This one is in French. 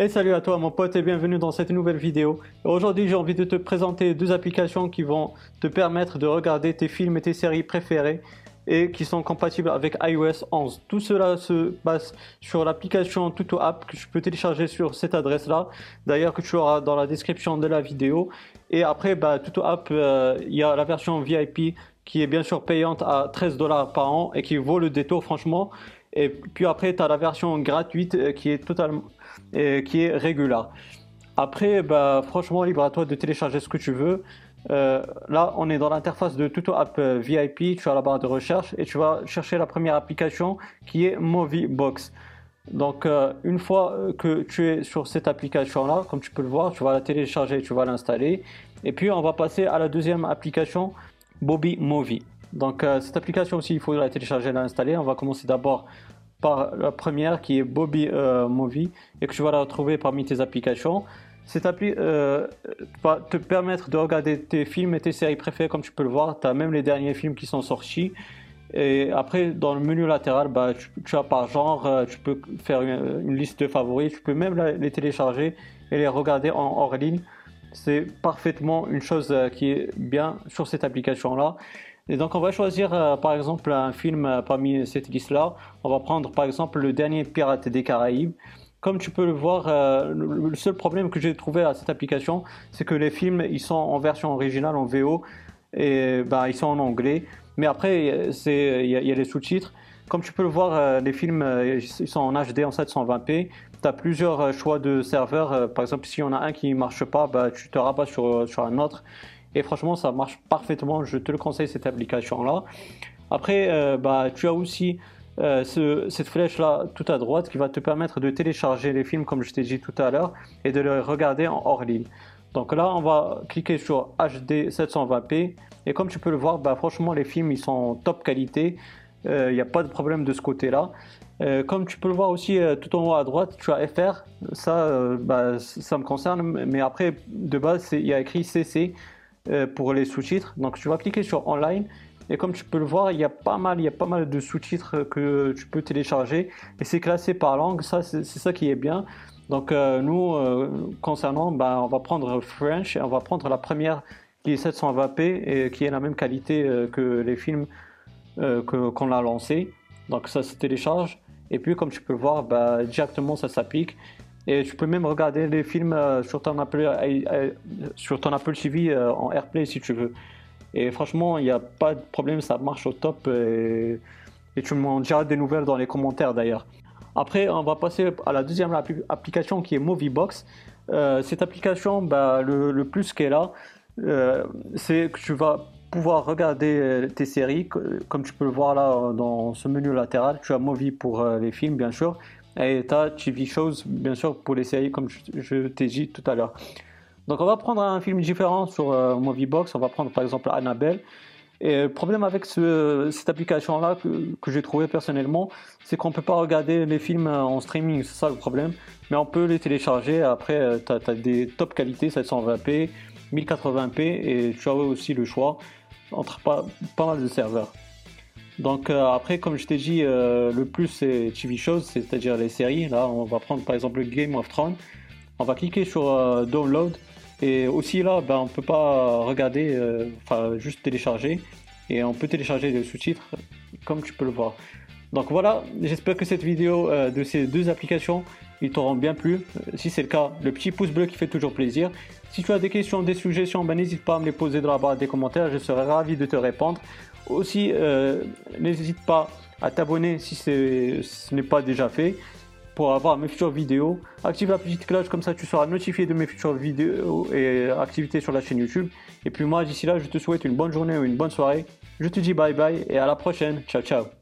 Et salut à toi mon pote et bienvenue dans cette nouvelle vidéo. Aujourd'hui j'ai envie de te présenter deux applications qui vont te permettre de regarder tes films et tes séries préférées et qui sont compatibles avec iOS 11. Tout cela se passe sur l'application Tuto App que tu peux télécharger sur cette adresse là. D'ailleurs que tu auras dans la description de la vidéo. Et après bah, Tuto App, euh, il y a la version VIP qui est bien sûr payante à 13 dollars par an et qui vaut le détour franchement. Et puis après, tu as la version gratuite euh, qui est totalement qui est régulière. Après, bah, franchement, libre à toi de télécharger ce que tu veux. Euh, là, on est dans l'interface de Tuto App euh, VIP. Tu as la barre de recherche et tu vas chercher la première application qui est Moviebox. Donc, une fois que tu es sur cette application-là, comme tu peux le voir, tu vas la télécharger, tu vas l'installer. Et puis, on va passer à la deuxième application, Bobby Movie. Donc euh, cette application aussi, il faut la télécharger et l'installer. On va commencer d'abord par la première qui est Bobby euh, Movie et que tu vas la retrouver parmi tes applications. Cette appli euh, va te permettre de regarder tes films et tes séries préférées comme tu peux le voir. Tu as même les derniers films qui sont sortis. Et après, dans le menu latéral, bah, tu, as par genre, tu peux faire une, liste de favoris. Tu peux même les télécharger et les regarder en hors ligne. C'est parfaitement une chose qui est bien sur cette application-là. Et donc on va choisir euh, par exemple un film euh, parmi cette liste-là. On va prendre par exemple le dernier Pirate des Caraïbes. Comme tu peux le voir, euh, le seul problème que j'ai trouvé à cette application, c'est que les films ils sont en version originale en VO et bah, ils sont en anglais. Mais après, il y, a les sous-titres. Comme tu peux le voir, les films ils sont en HD en 720p. Tu as plusieurs choix de serveurs. Par exemple, s'il y en a un qui ne marche pas, bah, tu te rabats sur, sur un autre. Et franchement, ça marche parfaitement. Je te le conseille, cette application-là. Après, euh, bah, tu as aussi euh, cette flèche-là tout à droite qui va te permettre de télécharger les films, comme je t'ai dit tout à l'heure, et de les regarder en hors ligne. Donc là, on va cliquer sur HD 720p. Et comme tu peux le voir, bah, franchement, les films, ils sont top qualité. Il euh, n'y a pas de problème de ce côté-là. comme tu peux le voir aussi tout en haut à droite, tu as FR. Ça, bah, ça me concerne. Mais après, de base, il y a écrit CC. Euh, pour les sous-titres. Donc tu vas cliquer sur online et comme tu peux le voir, il y a pas mal, il y a pas mal de sous-titres que tu peux télécharger et c'est classé par langue. Ça, c'est ça qui est bien. Donc euh, nous, euh, concernant, ben, on va prendre French et on va prendre la première qui est 720p et qui est la même qualité que les films qu'on a lancé. Donc ça se télécharge et puis comme tu peux le voir, ben, directement ça s'applique. Et tu peux même regarder les films euh, sur ton Apple, euh, euh, sur ton Apple TV en AirPlay si tu veux. Et franchement, il n'y a pas de problème, ça marche au top. Et, tu m'en diras des nouvelles dans les commentaires d'ailleurs. Après, on va passer à la deuxième application qui est Moviebox. cette application, bah, le, plus qu'elle a, c'est que tu vas pouvoir regarder tes séries, comme tu peux le voir là dans ce menu latéral. Tu as Movie pour les films, bien sûr, et tu as TV shows, bien sûr, pour les séries, comme je, t'ai dit tout à l'heure. Donc on va prendre un film différent sur euh, Moviebox, on va prendre par exemple Annabelle. Et le problème avec cette application-là que, j'ai trouvé personnellement, c'est qu'on ne peut pas regarder les films en streaming, c'est ça le problème. Mais on peut les télécharger, après tu as, des top qualités, 720p, 1080p, et tu as aussi le choix entre pas, pas mal de serveurs. Donc euh, après, comme je t'ai dit, euh, le plus c'est TV shows, c'est-à-dire les séries. Là, on va prendre par exemple Game of Thrones. On va cliquer sur euh, Download. Et aussi là, ben, on ne peut pas regarder, enfin juste télécharger. Et on peut télécharger les sous-titres comme tu peux le voir. Donc voilà, j'espère que cette vidéo de ces deux applications, ils t'auront bien plu. Si c'est le cas, le petit pouce bleu qui fait toujours plaisir. Si tu as des questions, des suggestions, ben, n'hésite pas à me les poser dans la barre des commentaires. Je serai ravi de te répondre. Aussi, euh, n'hésite pas à t'abonner si ce n'est pas déjà fait pour avoir mes futures vidéos. Active la petite cloche, comme ça tu seras notifié de mes futures vidéos et activités sur la chaîne YouTube. Et puis moi, d'ici là, je te souhaite une bonne journée ou une bonne soirée. Je te dis bye bye et à la prochaine. Ciao, ciao.